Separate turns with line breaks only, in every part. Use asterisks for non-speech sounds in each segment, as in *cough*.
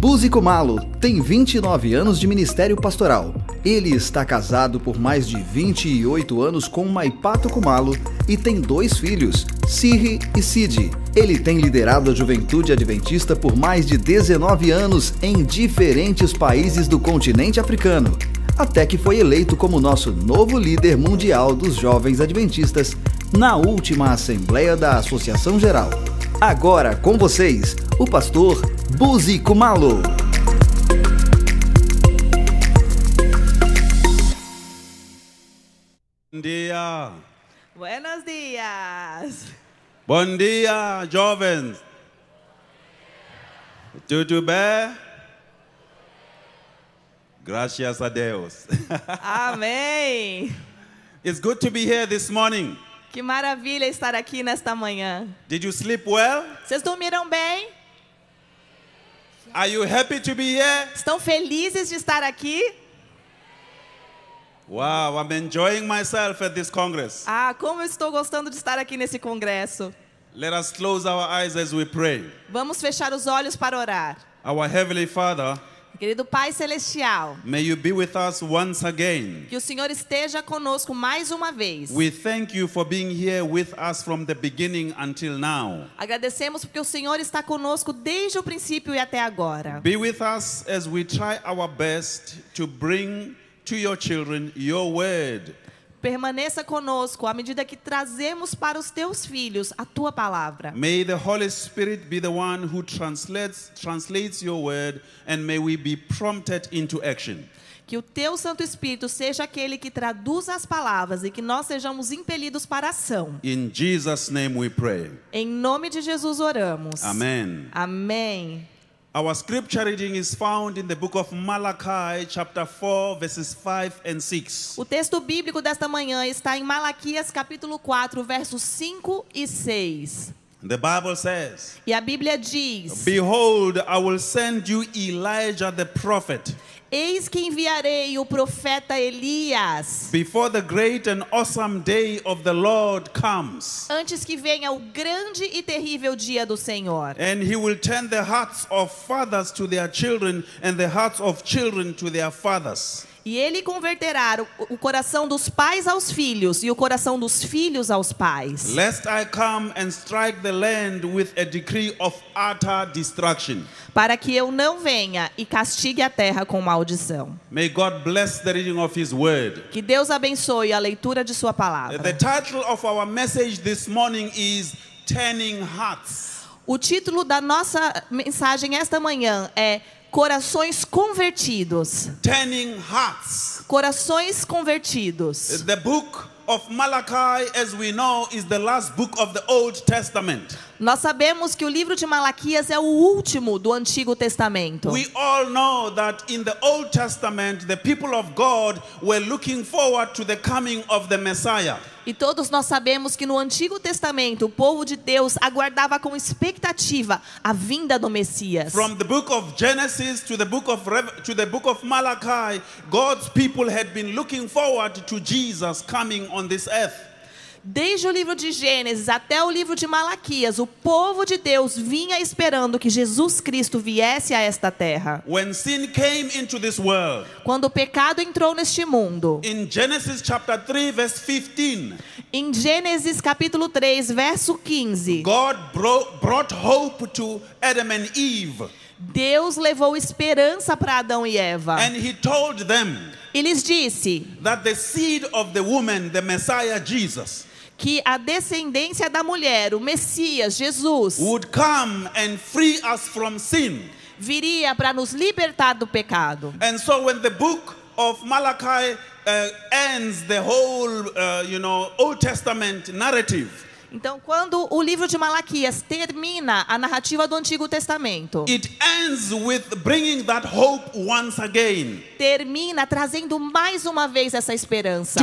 Buzico Malo tem 29 anos de ministério pastoral. Ele está casado por mais de 28 anos com Maipato Kumalo e tem dois filhos, Siri e Sid. Ele tem liderado a juventude adventista por mais de 19 anos em diferentes países do continente africano, até que foi eleito como nosso novo líder mundial dos jovens adventistas na última Assembleia da Associação Geral. Agora com vocês, o pastor Buzi Kumalo.
Bom dia.
Buenos dias.
Bom dia, jovens. Tudo bem? Gracias a Deus.
Amém. *laughs*
it's good to be here this morning.
Que maravilha estar aqui nesta manhã.
Did you sleep well?
Vocês dormiram bem?
Are you happy to be here?
Estão felizes de estar aqui?
Wow, I'm enjoying myself at this Congress.
Ah, como eu estou gostando de estar aqui nesse congresso.
Let us close our eyes as we pray.
Vamos fechar os olhos para orar.
Our Heavenly Father,
Querido Pai Celestial,
may you be with us once again.
que o Senhor esteja conosco mais uma vez.
We thank you for being here with us from the beginning until now.
Agradecemos porque o Senhor está conosco desde o princípio e até agora.
Be with us as we try our best to bring to your children your word.
Permaneça conosco à medida que trazemos para os teus filhos a tua palavra.
May the Holy Spirit be the one who translates translates your word and may we be prompted into action.
Que o teu Santo Espírito seja aquele que traduz as palavras e que nós sejamos impelidos para a ação.
In Jesus name we pray.
Em nome de Jesus oramos.
Amen.
Amém.
Our scripture reading is found in the book of Malachi chapter 4 verses 5 and 6.
O texto bíblico desta manhã está em Malaquias capítulo 4, versos 5 e 6.
The Bible says,
E a Bíblia diz:
Behold, I will send you Elijah the prophet
Eis que enviarei o profeta Elias
before the great and awesome day of the Lord comes.
antes que venha o grande e terrível dia do Senhor.
And he will turn the hearts of fathers to their children and the hearts of children to their fathers.
E ele converterá o, o coração dos pais aos filhos e o coração dos filhos aos pais.
Lest I come and strike the land with a decree of utter destruction.
Para que eu não venha e castigue a terra com maldição.
May God bless the reading of his word.
Que Deus abençoe a leitura de sua
The
palavra.
title of our message this morning is Turning Hearts.
O título da nossa mensagem esta manhã é Corações convertidos.
Turning Hearts.
Corações convertidos.
The book of Malachi, as we know, is the last book of the Old Testament.
Nós sabemos que o livro de Malaquias é o último do Antigo Testamento.
We all know that in the Old Testament, the people of God were looking forward to the coming of the Messiah.
E todos nós sabemos que no Antigo Testamento o povo de Deus aguardava com expectativa a vinda do Messias.
From the book of Genesis to the book of to the book of Malachi, God's people had been looking forward to Jesus coming on this earth.
Desde o livro de Gênesis até o livro de Malaquias, o povo de Deus vinha esperando que Jesus Cristo viesse a esta terra.
When sin came into this world,
Quando o pecado entrou neste mundo,
in Genesis chapter 3 verse 15,
em Gênesis capítulo 3, verso 15,
God brought, brought hope to Adam and Eve,
Deus levou esperança para Adão e Eva.
and he told them
E lhes disse
that the seed of the woman, the Messiah Jesus,
que a descendência da mulher, o Messias, Jesus,
would come and free us from sin.
viria para nos libertar do pecado.
And so when the book of Malachi uh, ends the whole, uh, you know, Old Testament narrative,
Então, quando o livro de Malaquias termina a narrativa do Antigo Testamento,
it ends with bringing that hope once again
termina trazendo mais uma vez essa esperança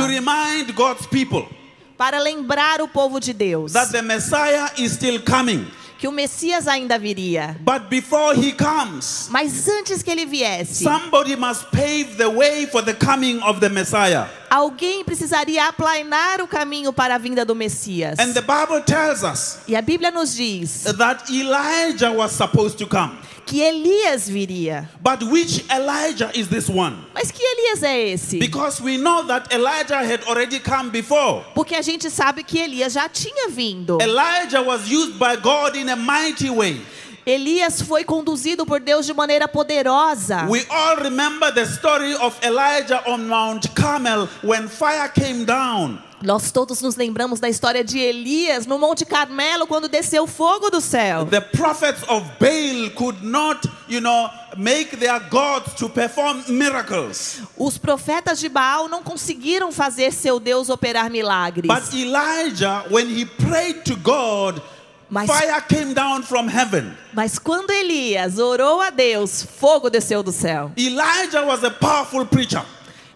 para lembrar o povo de Deus
that the Messiah is still coming.
que o Messias ainda viria.
But before he comes,
Mas antes que ele viesse,
somebody must pave the way for the coming of the Messiah.
Alguém precisaria aplainar o caminho para a vinda do Messias.
And the Bible tells us
E a Bíblia nos diz
that Elijah was supposed to come.
Que Elias viria.
But which Elijah is this one?
Mas que Elias é esse?
Because we know that Elijah had already come before.
Porque a gente sabe que Elias já tinha vindo.
Elijah was used by God in a mighty way.
Elias foi conduzido por Deus de maneira poderosa.
We all remember the story of Elijah on Mount Carmel when fire came down.
Nós todos nos lembramos da história de Elias no Monte Carmelo quando desceu fogo do céu.
The prophets of Baal could not, you know, make their gods to perform miracles.
Os profetas de Baal não conseguiram fazer seu Deus operar milagres.
But Elijah, when he prayed to God,
Mas-
fire came down from heaven.
Mas quando Elias orou a Deus, fogo desceu do céu.
Elijah was a powerful preacher.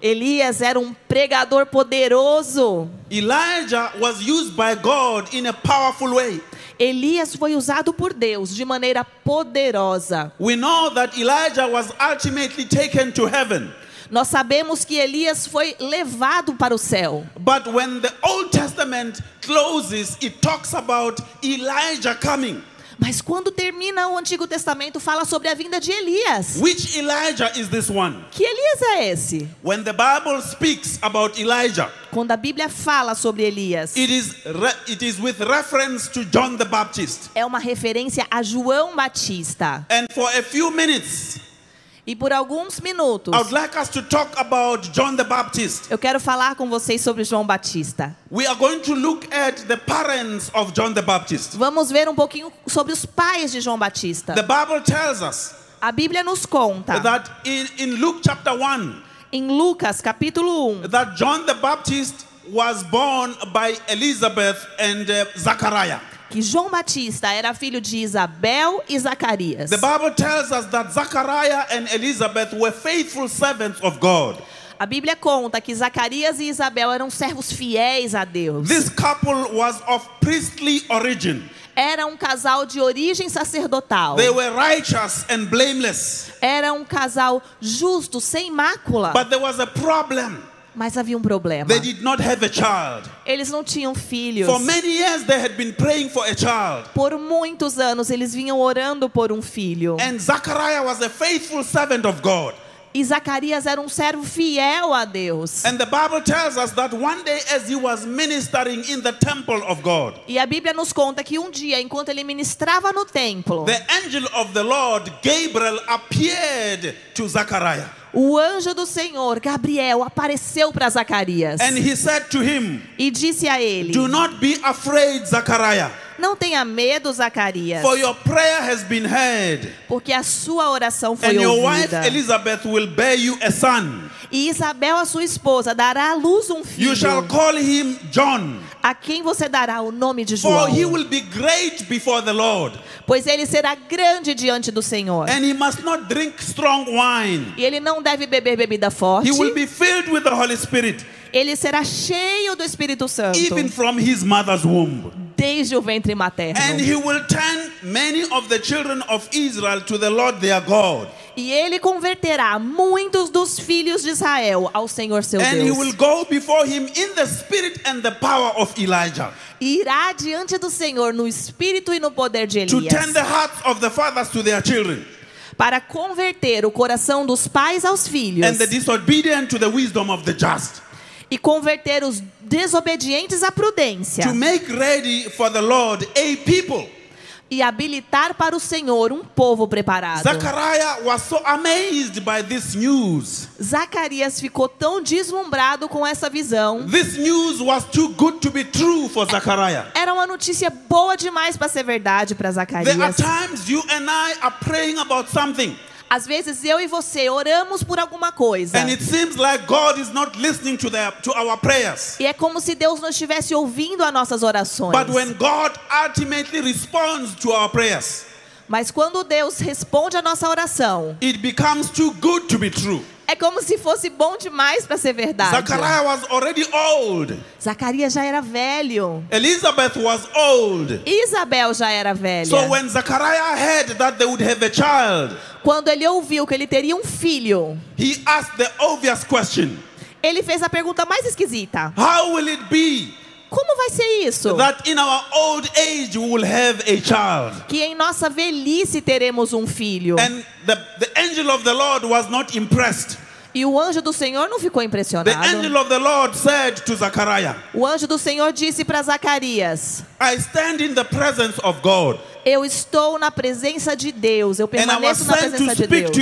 Elias era um pregador poderoso.
Elijah was used by God in a powerful way.
Elias foi usado por Deus de maneira poderosa.
We know that Elijah was ultimately taken to heaven.
Nós sabemos que Elias foi levado para o céu.
But when the Old Testament closes, it talks about Elijah coming.
Mas quando termina o Antigo Testamento, fala sobre a vinda de Elias.
Which Elijah is this one?
Que Elias é esse?
When the Bible speaks about Elijah,
Quando a Bíblia fala sobre Elias,
it is, it is with reference to John the Baptist.
é uma referência a João Batista.
And for a few minutes,
E por alguns minutos,
I would like us to talk about John the Baptist.
eu quero falar com vocês sobre João Batista.
We are going to look at the parents of John the Baptist.
Vamos ver um pouquinho sobre os pais de João Batista.
The Bible tells us
A Bíblia nos conta,
that in, in Luke chapter 1,
em Lucas capítulo 1,
that John the Baptist was born by Elizabeth and uh, Zachariah.
Que João Batista era filho de Isabel e Zacarias.
The Bible tells us that Zachariah and Elizabeth were faithful servants of God.
A Bíblia conta que Zacarias e Isabel eram servos fiéis a Deus.
This couple was of priestly origin.
Era um casal de origem sacerdotal.
They were righteous and blameless.
Era um casal justo, sem mácula.
But there was a problem.
Mas havia um problema.
They did not have a child.
Eles não tinham filhos.
For many years, they had been praying for a child.
Por muitos anos eles vinham orando por um filho.
And Zachariah was a faithful servant of God.
E Zacarias era um servo fiel a Deus.
And the Bible tells us that one day, as he was ministering in the temple of God,
E a Bíblia nos conta que um dia, enquanto ele ministrava no templo,
the angel of the Lord, Gabriel, appeared to Zachariah.
O anjo do Senhor, Gabriel, apareceu para Zacarias
And he said to him,
e disse a ele:
Do not be afraid, Zachariah,
Não tenha medo, Zacarias,
for your prayer has been heard.
porque a sua oração foi
And your wife
ouvida.
Elizabeth will bear you a son.
E Isabel, a sua esposa, dará à luz um
You shall
filho,
call him John,
a quem você dará o nome de
for
João,
he will be great before the Lord.
pois ele será grande diante do Senhor.
And he must not drink strong wine.
E ele não deve beber bebida forte.
He will be filled with the Holy Spirit,
Ele será cheio do Espírito Santo,
even from his mother's womb.
desde o ventre materno.
And he will turn many of the children of Israel to the Lord their God.
E ele converterá muitos dos filhos de Israel ao Senhor seu
And he
Deus.
will go before him in the spirit and the power of Elijah.
E irá diante do Senhor no espírito e no poder de
to turn
Elias,
the hearts of the fathers to their children.
Para converter o coração dos pais aos filhos. E converter os desobedientes à prudência e habilitar para o Senhor um povo preparado.
So amazed by this news.
Zacarias ficou tão deslumbrado com essa visão.
This news was too good to be true for Zachariah.
Era uma notícia boa demais para ser verdade para
There are
Zacarias.
times you and I are praying about something,
Às vezes eu e você oramos por alguma coisa.
and it seems like God is not listening to, their, to our prayers.
E é como se Deus não estivesse ouvindo as nossas orações.
But when God ultimately responds to our prayers,
Mas quando Deus responde a nossa oração,
it becomes too good to be true.
é como se fosse bom demais para ser verdade.
Zachariah was already old.
Zacarias já era velho.
Elizabeth was old.
Isabel já era velha.
So when Zachariah heard that they would have a child,
Quando ele ouviu que ele teria um filho,
he asked the obvious question
Ele fez a pergunta mais esquisita:
How will it be
Como vai ser isso?
that in our old age we will have a child?
Que em nossa velhice teremos um filho.
And the, the angel of the Lord was not impressed.
E o anjo do Senhor não ficou
The
impressionado.
angel of the Lord said to Zechariah,
O anjo do Senhor disse para Zacarias:
I stand in the presence of God,
Eu estou na presença de Deus. Eu permaneço na presença de Deus.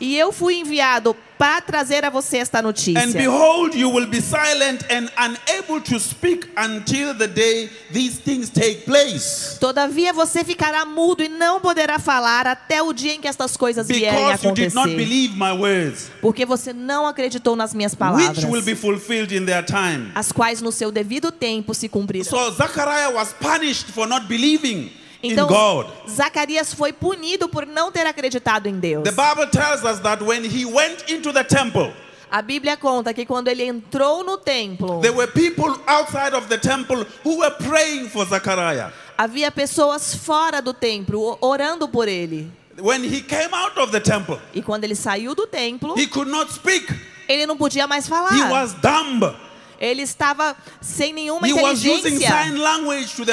E eu fui enviado para trazer a você esta
And
notícia.
behold, you will be silent and unable to speak until the day these things take place.
Todavia você ficará mudo e não poderá falar até o dia em que estas coisas vierem a
Because you did not
acontecer.
believe my words,
Porque você não acreditou nas minhas
which
palavras,
will be fulfilled in their time.
as quais no seu devido tempo se cumprirão.
So Zechariah was punished for not believing
Então. Zacarias foi punido por não ter acreditado em Deus.
The Bible tells us that when he went into the temple,
A Bíblia conta que quando ele entrou no templo,
there were people outside of the temple who were praying for Zechariah.
havia pessoas fora do templo orando por ele.
When he came out of the temple,
E quando ele saiu do templo,
he could not speak.
ele não podia mais
He
falar.
was dumb.
Ele estava sem nenhuma
He
inteligência.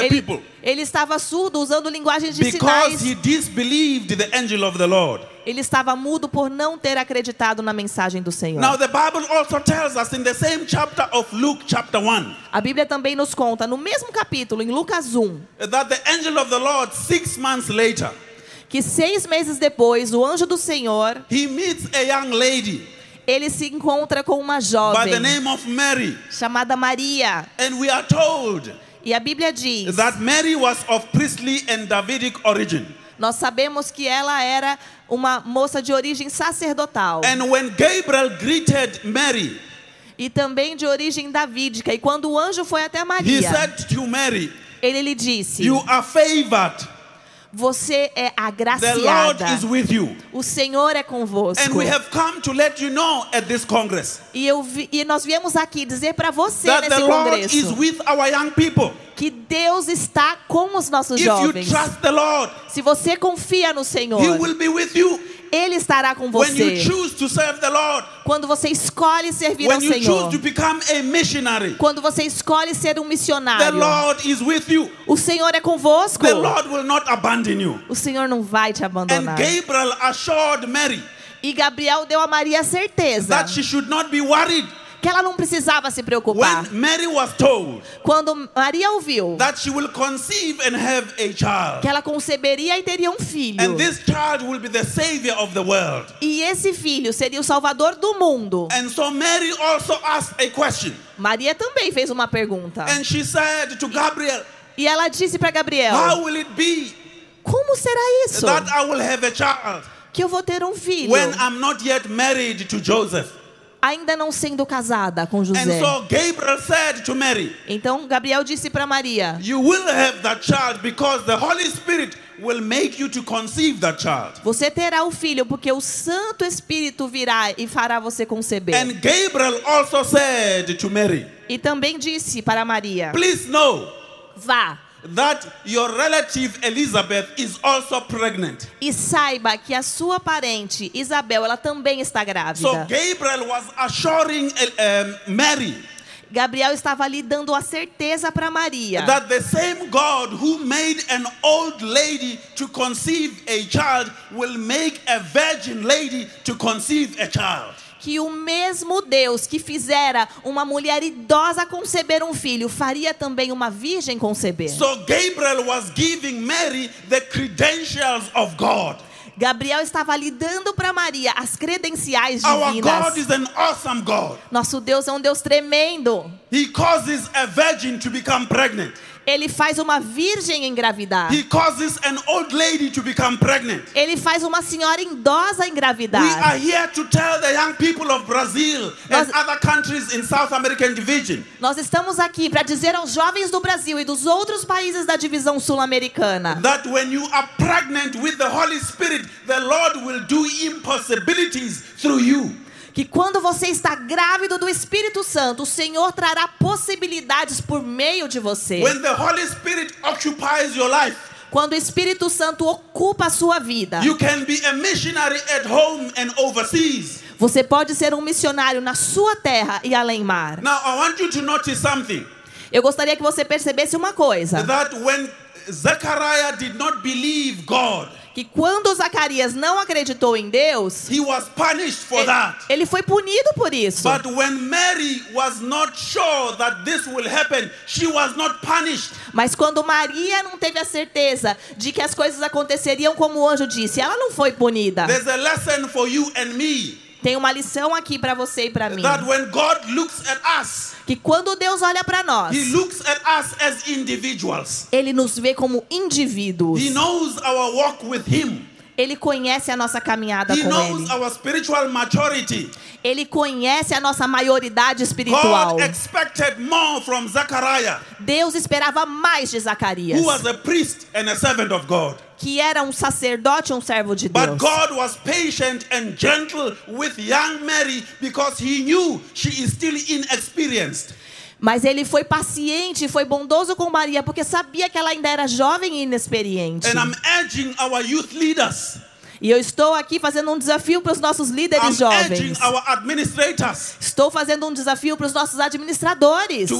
Ele, ele estava surdo, usando linguagem de
because
sinais.
he disbelieved the angel of the Lord.
Ele estava mudo por não ter acreditado na mensagem do Senhor.
Now, the Bible also tells us in the same chapter of Luke, chapter 1,
A Bíblia também nos conta, no mesmo capítulo, em Lucas 1,
that the angel of the Lord, six months later,
que seis meses depois, o anjo do Senhor,
he meets a young lady
ele se encontra com uma
by the
jovem
name of Mary.
chamada Maria.
And we are told
E a Bíblia diz,
that Mary was of priestly and Davidic origin.
nós sabemos que ela era uma moça de origem sacerdotal
And when Gabriel greeted Mary,
e também de origem davídica. E quando o anjo foi até
he
Maria,
said to Mary,
ele lhe disse:
You are favored.
Você é agraciada. O Senhor é convosco.
You know
E, eu vi- e nós viemos aqui dizer para você
that
nesse congresso que Deus está com os nossos
If
jovens.
Lord,
Se você confia no Senhor, Ele estará com
When you
você.
choose to serve the Lord,
Quando você escolhe servir ao
when you
Senhor,
choose to become a missionary,
quando você escolhe ser um
the
missionário,
Lord is with you.
o Senhor é convosco.
The Lord will not abandon you.
O Senhor não vai te
And
abandonar.
Gabriel assured Mary
E Gabriel deu a Maria a certeza
that she should not be worried.
Que ela não precisava se preocupar.
When Mary was told
Quando Maria ouviu
that she will conceive and have a child,
que ela conceberia e teria um filho,
and this child will be the savior of the world.
e esse filho seria o salvador do mundo,
And so Mary also asked a question.
Maria também fez uma pergunta.
And she said to Gabriel,
E ela disse para Gabriel:
How will it be
Como será isso?
that I will have a child
Que eu vou ter um filho,
when I'm not yet married to Joseph?
Ainda não sendo casada com
And
José.
so Gabriel said to Mary,
Então Gabriel disse para Maria. Você terá o filho, porque o Santo Espírito virá e fará você conceber.
And Gabriel also said to Mary,
E também disse para Maria:
Please know
Vá
that your relative Elizabeth is also pregnant.
e saiba que a sua parente Isabel, ela também está
So
grávida.
Gabriel was assuring uh, Mary
Gabriel estava ali dando a certeza para Maria
that the same God who made an old lady to conceive a child will make a virgin lady to conceive a child.
Que o mesmo Deus que fizera uma mulher idosa conceber um filho, faria também uma virgem conceber.
So Gabriel was giving Mary the credentials of God.
Gabriel estava ali dando para Maria as credenciais
Our
divinas.
God is an awesome God.
Nosso Deus é um Deus tremendo.
He causes a virgin to become pregnant.
Ele faz uma virgem engravidar.
He causes an old lady to become pregnant.
Ele faz uma senhora idosa
We are
engravidar.
here to tell the young people of Brazil and
Nós-
other countries in South American division
Nós estamos aqui para dizer aos jovens do Brasil e dos outros países da divisão sul-americana
that when you are pregnant with the Holy Spirit, the Lord will do impossibilities through you.
Que quando você está grávido do Espírito Santo, o Senhor trará possibilidades por meio de você.
When the Holy Spirit occupies your life,
Quando o Espírito Santo ocupa a sua vida, você pode ser um missionário na sua terra e além mar.
Now, I want you to notice something
Eu gostaria que você percebesse uma coisa:
that when Zechariah did not believe God,
que quando Zacarias não acreditou em Deus,
he was punished for
ele,
that.
ele foi punido por isso.
But when Mary was not sure that this will happen, she was not punished.
Mas quando Maria não teve a certeza de que as coisas aconteceriam como o anjo disse, ela não foi punida.
There's a lesson for you and me
Tem uma lição aqui para você e para mim.
that when God looks at us,
Que quando Deus olha para nós,
He looks at us as individuals.
ele nos vê como indivíduos.
He knows our walk with Him.
Ele conhece a nossa caminhada
He
com ele.
our spiritual maturity.
Ele conhece a nossa maioridade espiritual.
God expected more from Zechariah,
Deus esperava mais de Zacarias,
who was a priest and a servant of God.
Que era um sacerdote um servo de
But
Deus.
God was patient and gentle with young Mary because He knew she is still inexperienced.
Mas ele foi paciente e foi bondoso com Maria, porque sabia que ela ainda era jovem e inexperiente.
And I'm urging our youth leaders,
E eu estou aqui fazendo um desafio para os nossos líderes jovens. Estou fazendo um desafio para os nossos administradores.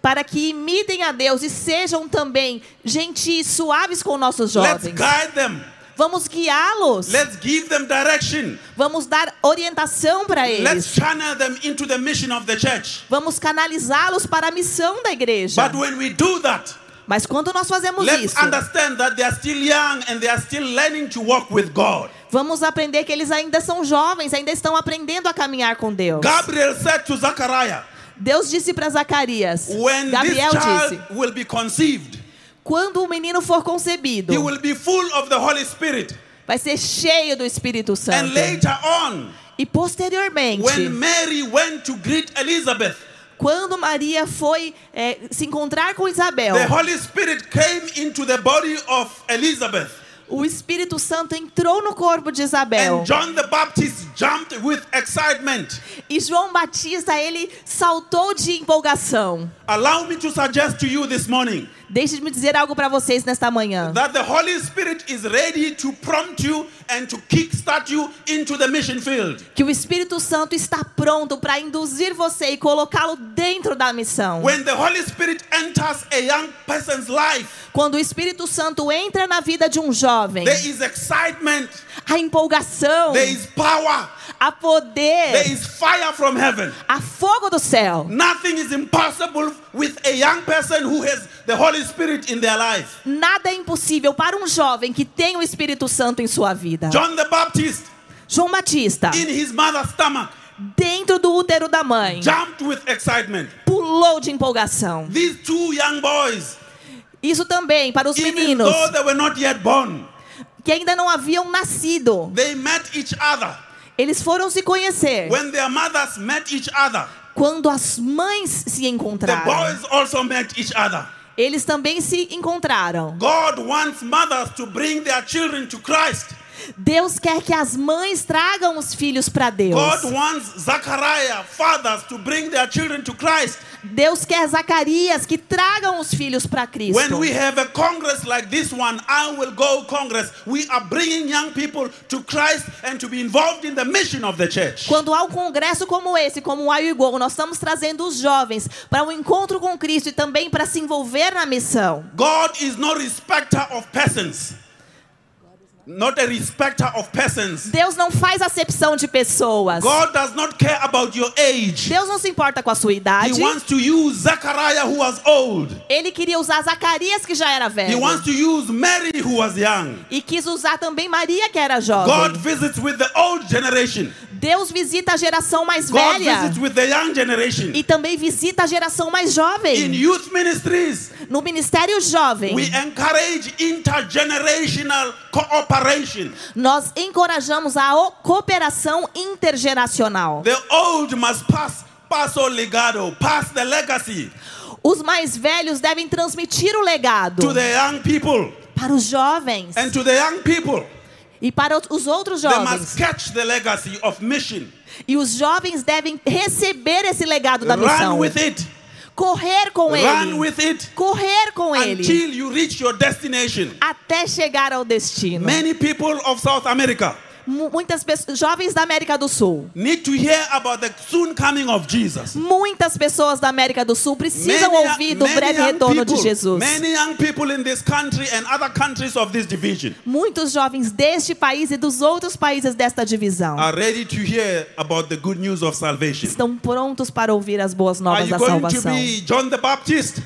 Para que imitem a Deus e sejam também gentis, suaves com nossos
Let's
jovens.
guide them.
Vamos guiá-los.
Let's give them direction.
Vamos dar orientação para
Let's
eles.
channel them into the mission of the church.
Vamos canalizá-los para a missão da igreja.
But when we do that,
Mas quando nós fazemos
let's
isso,
understand that they are still young and they are still learning to walk with God.
vamos aprender que eles ainda são jovens, ainda estão aprendendo a caminhar com Deus.
Gabriel said to Zechariah,
Deus disse para Zacarias,
when
Gabriel
this child
disse,
will be conceived,
quando o menino for concebido,
he will be full of the Holy Spirit.
vai ser cheio do Espírito
And
Santo.
later on,
E posteriormente,
when Mary went to greet Elizabeth,
quando Maria foi é, se encontrar com Isabel,
the Holy Spirit came into the body of Elizabeth.
O Espírito Santo entrou no corpo de Isabel.
And John the Baptist jumped with excitement.
E João Batista, ele saltou de empolgação.
Allow me to suggest to you this morning
Deixe-me dizer algo para vocês nesta manhã.
that the Holy Spirit is ready to prompt you and to kickstart you into the mission field.
Que o Espírito Santo está pronto para induzir você e colocá-lo dentro da missão.
When the Holy Spirit enters a young person's life,
Quando o Espírito Santo entra na vida de um jovem,
there is excitement,
a empolgação,
there is power, there
poder,
is fire from heaven.
a fogo do céu.
Nothing is impossible with a young person who has the Holy Spirit in their life.
Nada é impossível para um jovem que tem o Espírito Santo em sua vida.
John the Baptist,
João Batista,
in his mother's stomach,
dentro do útero da mãe,
jumped with excitement.
pulou de empolgação.
These two young boys,
Isso também para os meninos
though they were not yet born,
que ainda não haviam nascido.
they met each other.
Eles foram se conhecer
When their mothers met each other,
quando as mães se
the
encontraram.
boys also met each other.
Eles também se encontraram.
God wants mothers to bring their children to Christ.
Deus quer que as mães tragam os filhos para Deus.
God wants Zachariah fathers to bring their children to Christ.
Deus quer Zacarias que tragam os filhos para Cristo.
When we have a congress like this one, I will go congress. We are bringing young people to Christ and to be involved in the mission of the church.
Quando há um congresso como esse, como o IUGO, nós estamos trazendo os jovens para um encontro com Cristo e também para se envolver na missão.
God is no respecter of persons. Not a respecter of persons.
Deus não faz acepção de pessoas.
God does not care about your age.
Deus não se importa com a sua
He
idade.
wants to use Zechariah who was old.
Ele queria usar Zacarias, que já era
He
velho.
wants to use Mary who was young.
E quis usar também Maria, que era
God
jovem.
visits with the old generation.
Deus visita a geração mais
God
velha.
visits with the young generation.
E também visita a geração mais
In
jovem.
youth ministries,
No ministério jovem,
we encourage intergenerational cooperation.
nós encorajamos a cooperação intergeracional.
The old must pass legado, pass the legacy
Os mais velhos devem transmitir o legado
to the young people.
para os jovens
And to the young people,
e para os outros jovens. E os jovens devem receber esse legado da missão. correr com
Run
ele, correr com ele, até chegar ao destino.
Many people of South America
Muitas pessoas, jovens da América do Sul,
Jesus.
muitas pessoas da América do Sul precisam
Many-
ouvir do breve retorno de
people-
Jesus.
Many young people in this country and other countries of this division
Muitos jovens deste país e dos outros países desta divisão
are ready to hear about the good news of salvation.
estão prontos para ouvir as boas novas
you
da salvação.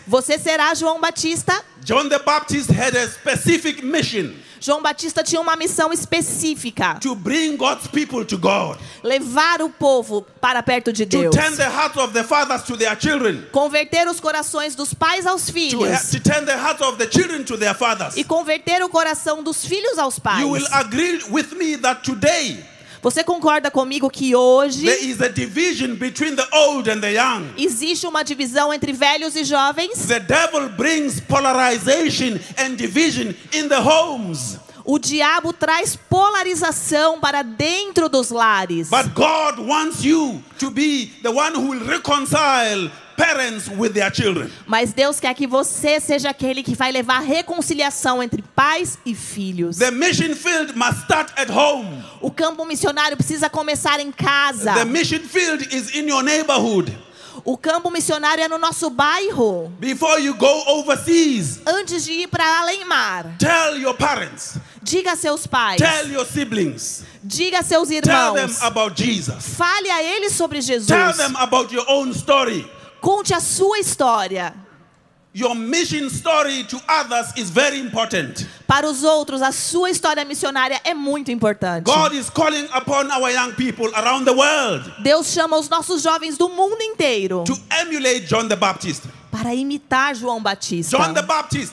Você será João Batista?
John the Baptist had a specific mission
João Batista tinha uma missão específica:
to bring God's people to God,
levar o povo para perto de
to
Deus,
turn the hearts of the fathers to their children,
converter os corações dos pais aos
to,
filhos.
to turn the hearts of the children to their fathers.
e converter o coração dos filhos aos pais.
You will agree with me that today
Você concorda comigo que hoje
there is a division between the old and the young.
existe uma divisão entre velhos e jovens?
The devil brings polarization and division in the homes.
O diabo traz polarização para dentro dos lares.
But God wants you to be the one who will reconcile parents with their children.
Mas Deus quer que você seja aquele que vai levar reconciliação entre pais e filhos.
The mission field must start at home.
O campo missionário precisa começar em casa.
The mission field is in your neighborhood.
O campo missionário é no nosso bairro.
Before you go overseas,
Antes de ir para além mar,
tell your parents,
diga a seus pais,
tell your siblings,
diga a seus
tell them
irmãos,
about Jesus.
fale a eles sobre Jesus.
Tell them about your own story.
Conte a sua história.
Your mission story to others is very important.
Para os outros, a sua história missionária é muito importante.
God is calling upon our young people around the world
Deus chama os nossos jovens do mundo inteiro
to emulate John the Baptist.
para imitar João Batista.
John the Baptist,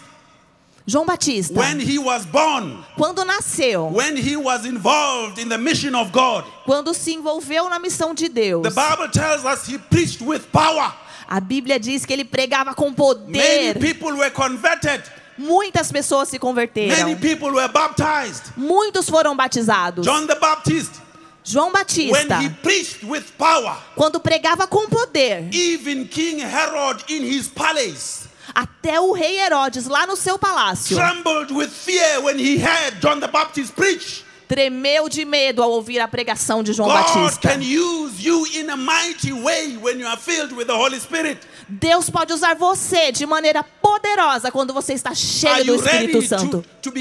João Batista,
when he was born,
quando nasceu,
when he was involved in the mission of God,
quando se envolveu na missão de Deus,
the Bible tells us he preached with power.
A Bíblia diz que ele pregava com
Many
poder.
people were converted,
Muitas pessoas se
many
converteram.
people were baptized.
Muitos foram batizados.
John the Baptist,
João
when
Batista,
he preached with power,
quando pregava com poder,
even King Herod in his palace
até o rei Herodes lá no seu palácio
trembled with fear when he heard John the Baptist preach.
Tremeu de medo ao ouvir a pregação de João
God
Batista.
can use you in a mighty way when you are filled with the Holy Spirit.
Deus pode usar você de maneira poderosa quando você está cheio do Espírito
to,
Santo.
to to?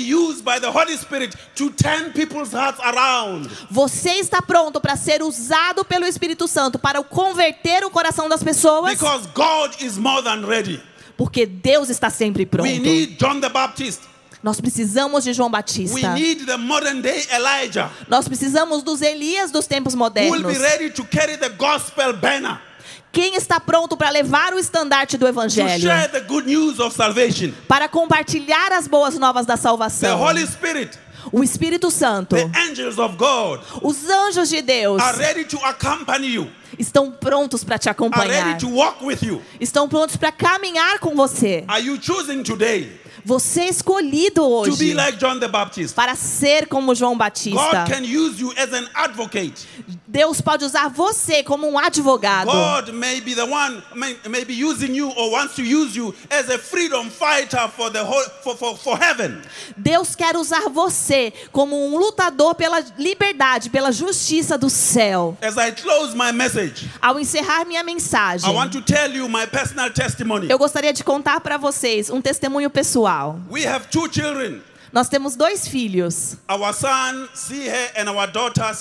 Você está pronto para ser usado pelo Espírito Santo para converter o coração das pessoas?
Because God is more than ready.
Porque Deus está sempre pronto.
We need John the Baptist.
Nós precisamos de João
We
Batista.
need the modern day Elijah
Nós precisamos dos Elias dos tempos modernos.
be ready to carry the gospel banner
Quem está pronto para levar o estandarte do
to
Evangelho?
share the good news of salvation.
Para compartilhar as boas novas da
The
salvação. O Espírito Santo,
the angels of God
os anjos de Deus
are ready to accompany you,
estão prontos para te
are
acompanhar.
ready to walk with you.
Estão prontos para caminhar com você. Você é escolhido
to be
hoje
like John the Baptist?
para ser como João Batista. Deus pode usar você como um advogado.
God may be the one, may, may be using you or wants to use you as a freedom fighter for the whole, for, for, for heaven.
Deus quer usar você como um lutador pela liberdade, pela justiça do céu.
As I close my message,
Ao encerrar minha mensagem,
I want to tell you my personal testimony.
eu gostaria de contar para vocês um testemunho pessoal.
We have two children,
Nós temos dois filhos,
our son Sihe and our daughter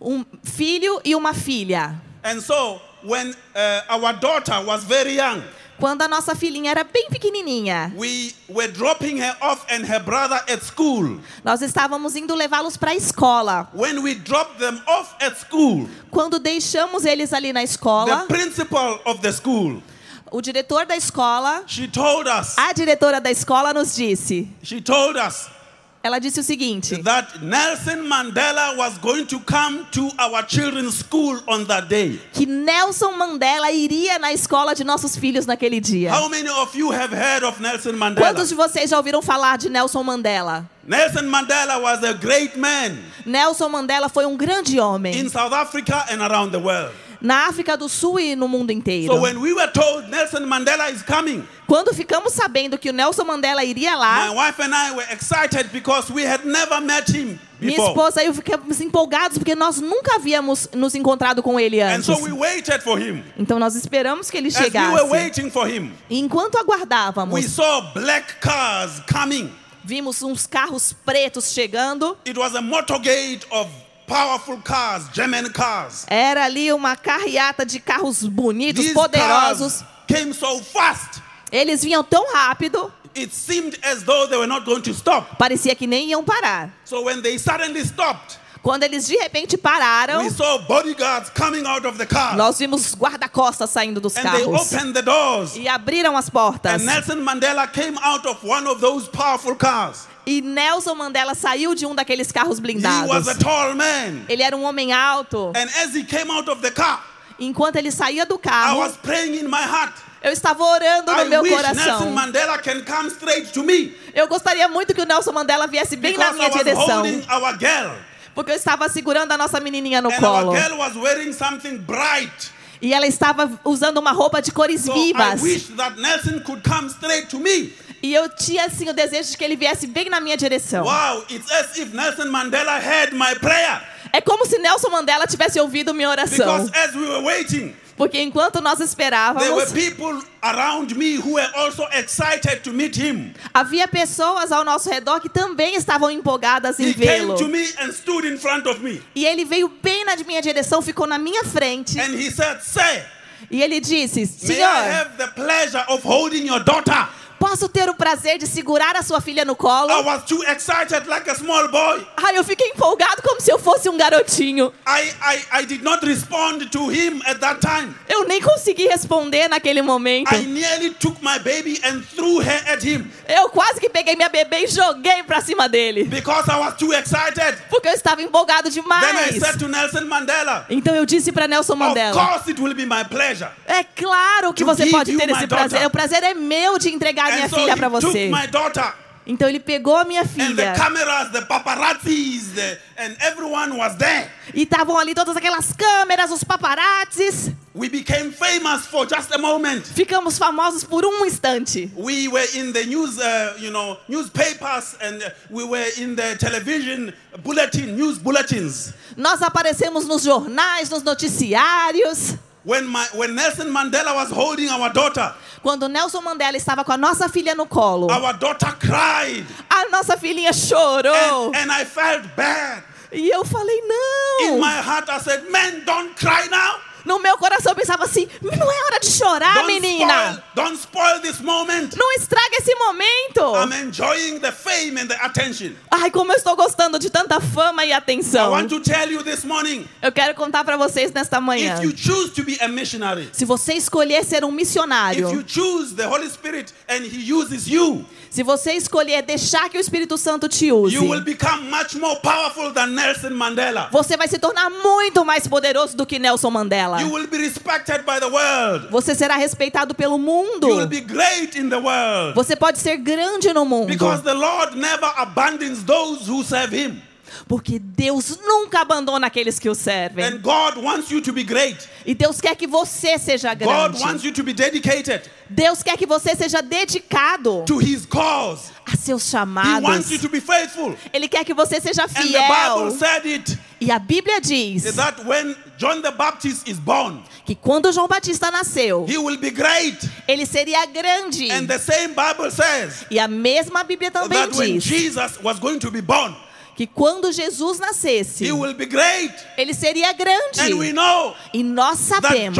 um filho e uma filha.
And so when uh, our daughter was very young,
Quando a nossa filhinha era bem pequenininha,
we were dropping her off and her brother at school.
nós estávamos indo levá-los para a escola.
When we dropped them off at school,
Quando deixamos eles ali na
the
escola, o diretor da escola,
she told us,
a diretora da escola nos disse,
she told us
ela disse o seguinte:
that Nelson Mandela was going to come to our children's school on that day.
que Nelson Mandela iria na escola de nossos filhos naquele dia.
How many of you have heard of Nelson
Quantos de vocês já ouviram falar de Nelson Mandela?
Nelson Mandela was a great man
Nelson Mandela foi um grande homem
in South Africa and around the world.
Na África do Sul e no mundo inteiro.
So when we were told Nelson Mandela is coming,
Quando ficamos sabendo que o Nelson Mandela iria
my
lá,
wife and I were excited because we had never met him
minha esposa e eu ficamos empolgados porque nós nunca havíamos nos encontrado com ele
And
antes.
so we waited for him.
Então nós esperamos que ele chegasse. E enquanto aguardávamos,
saw black cars coming.
vimos uns carros pretos chegando.
It was a motorcade of powerful cars, German cars.
Era ali uma carreata de carros bonitos,
These
poderosos.
came so fast.
Eles vinham tão rápido,
It seemed as though they were not going to stop.
parecia que nem iam parar.
So when they suddenly stopped,
Quando eles de repente pararam,
we saw bodyguards coming out of the car.
nós vimos guarda-costas saindo dos
And they
carros
opened the doors.
e abriram as portas.
And Nelson Mandela came out of one of those powerful cars.
E Nelson Mandela saiu de um daqueles carros
He
blindados.
was a tall man.
Ele era um homem alto.
And as he came out of the car,
Enquanto ele saía do
I
carro,
was praying in my heart.
eu estava orando no
I
meu coração. Eu gostaria muito que o Nelson Mandela viesse bem na
because I
minha
was
direção. Porque eu estava segurando a nossa menininha no
And
colo.
our girl was wearing something bright.
E ela estava usando uma roupa de cores
So I
vivas.
wish that Nelson could come straight to me.
E eu tinha assim o desejo de que ele viesse bem na minha direção.
Wow, it's as if Nelson Mandela heard my prayer.
É como se Nelson Mandela tivesse ouvido minha oração.
Because as we were waiting,
Porque enquanto nós esperávamos,
people around me who were also excited to meet him.
havia pessoas ao nosso redor que também estavam empolgadas em vê-lo. E ele veio bem na minha direção, ficou na minha frente.
And he said,
E ele disse:
may I
Senhor,
have the pleasure of holding your daughter?
Posso ter o prazer de segurar a sua filha no colo?
I was too excited like a small boy.
Ai, eu fiquei empolgado como se eu fosse um garotinho.
I, I, I did not respond to him at that time.
Eu nem consegui responder naquele momento.
I nearly took my baby and threw her at him
Eu quase que peguei minha bebê e joguei pra cima dele.
because I was too excited.
Porque eu estava empolgado
Then I
demais.
said to Nelson Mandela,
Então eu disse pra Nelson
Of
Mandela:
course it will be my pleasure.
É claro que você pode ter esse prazer. O prazer é meu de entregar a minha
And
filha
took
você.
my daughter
Então ele pegou a minha
and the
filha.
cameras, the paparazzis, the, and everyone was there.
E estavam ali todas aquelas câmeras, os paparazzis.
We became famous for just a moment.
Ficamos famosos por um instante.
We were in the news, uh, you know, newspapers, and uh, we were in the television bulletin, news bulletins.
Nós aparecemos nos jornais, nos noticiários.
When, my, when Nelson Mandela was holding our daughter,
Quando Nelson Mandela estava com a nossa filha no colo,
our daughter cried,
a nossa filhinha chorou.
and, and I felt bad.
E eu falei,
In
não.
my heart, I said, "Man, don't cry now.
No meu coração eu pensava assim: não é hora de chorar,
Don't
menina.
spoil, don't spoil this moment.
Não estraga esse momento.
I'm enjoying the fame and the attention.
Ai, como eu estou gostando de tanta fama e
I
atenção.
want to tell you this morning
Eu quero contar pra vocês nesta manhã.
if you choose to be a missionary,
Se você escolher ser um
if you
missionário,
choose the Holy Spirit and He uses you,
se você escolher deixar que o Espírito Santo te use,
you will become much more powerful than Nelson Mandela.
você vai se tornar muito mais poderoso do que Nelson Mandela.
You will be respected by the world.
Você será respeitado pelo mundo.
You will be great in the world.
Você pode ser grande no mundo.
Because the Lord never abandons those who serve Him.
Porque Deus nunca abandona aqueles que o servem.
And God wants you to be great.
E Deus quer que você seja
God
grande.
wants you to be dedicated
Deus quer que você seja dedicado
to His cause.
a seus
He wants
chamados.
you to be faithful.
Ele quer que você seja
And the Bible
fiel.
said it
E a Bíblia diz
that when John the Baptist is born,
que quando João Batista nasceu,
he will be great.
ele seria grande.
And the same Bible says
E a mesma Bíblia também
that when
diz
Jesus was going to be born,
que quando Jesus nascesse, ele seria grande.
know
E nós sabemos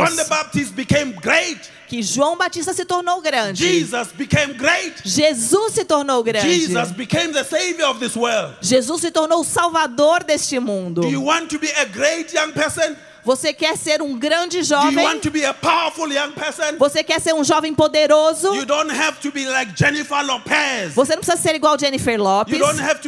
que João Batista se tornou grande.
Jesus became great.
Jesus se tornou grande.
Jesus became the savior of this world.
Jesus se tornou o salvador deste mundo.
Do you want to be a great young person?
Você quer ser um grande jovem? Você quer ser um jovem poderoso?
Like Jennifer Lopez.
Você não precisa ser igual Jennifer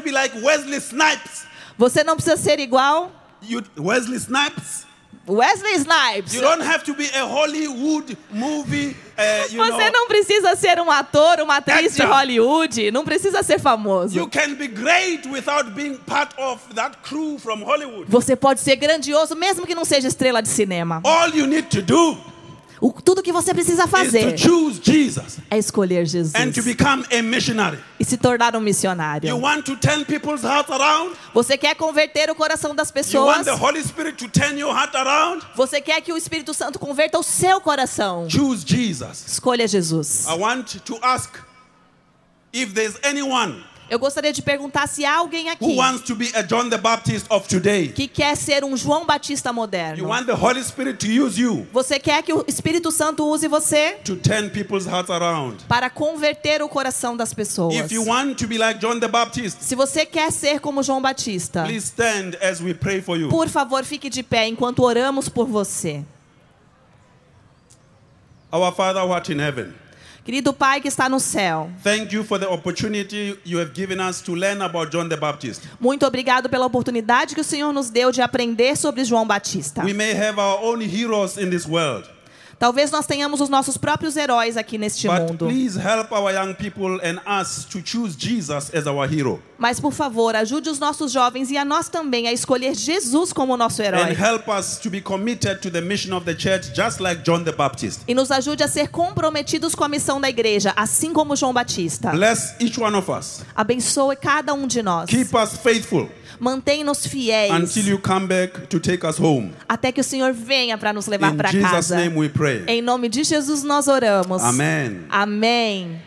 be like Wesley Snipes.
Você não precisa ser igual
You, Wesley Snipes.
Wesley Snipes.
You don't have to be a Hollywood movie uh, *laughs* you
Você
know,
não precisa ser um ator, uma atriz de. Hollywood. Não precisa ser famoso.
you can be great without being part of that crew from Hollywood.
Você pode ser grandioso mesmo que não seja estrela de cinema.
All you need to do
O, tudo que você precisa
is
fazer é escolher Jesus
and to become a missionary.
e se tornar um
You
missionário. Você quer converter o coração das pessoas?
want the Holy Spirit to turn your heart around?
Você quer que o Espírito Santo converta o seu coração?
Choose Jesus.
Escolha Jesus.
I want to ask if there's anyone
Eu gostaria de perguntar se há alguém
who
aqui
wants to be a John the Baptist of today.
que quer ser um João Batista
You
moderno.
want the Holy Spirit to use you
Você quer que o Espírito Santo use você
to turn people's hearts around.
para converter o coração das pessoas.
If you want to be like John the Baptist,
Se você quer ser como João Batista,
please stand as we pray for you.
por favor, fique de pé enquanto oramos por você.
Our Father who art in heaven,
Querido Pai que está no céu,
thank you for the opportunity you have given us to learn about John the Baptist.
muito obrigado pela oportunidade que o Senhor nos deu de aprender sobre João Batista.
We may have our own heroes in this world,
Talvez nós tenhamos os nossos próprios heróis aqui neste
but
mundo.
please help our young people and us to choose Jesus as our hero.
Mas, por favor, ajude os nossos jovens e a nós também a escolher Jesus como nosso
And
herói.
help us to be committed to the mission of the church just like John the Baptist.
E nos ajude a ser comprometidos com a missão da igreja, assim como João Batista.
Bless each one of us.
Abençoe cada um de nós.
Keep us faithful
Mantém-nos fiéis
until you come back to take us home.
até que o Senhor venha para nos levar para casa.
name we pray.
Em nome de Jesus nós oramos.
Amen.
Amém.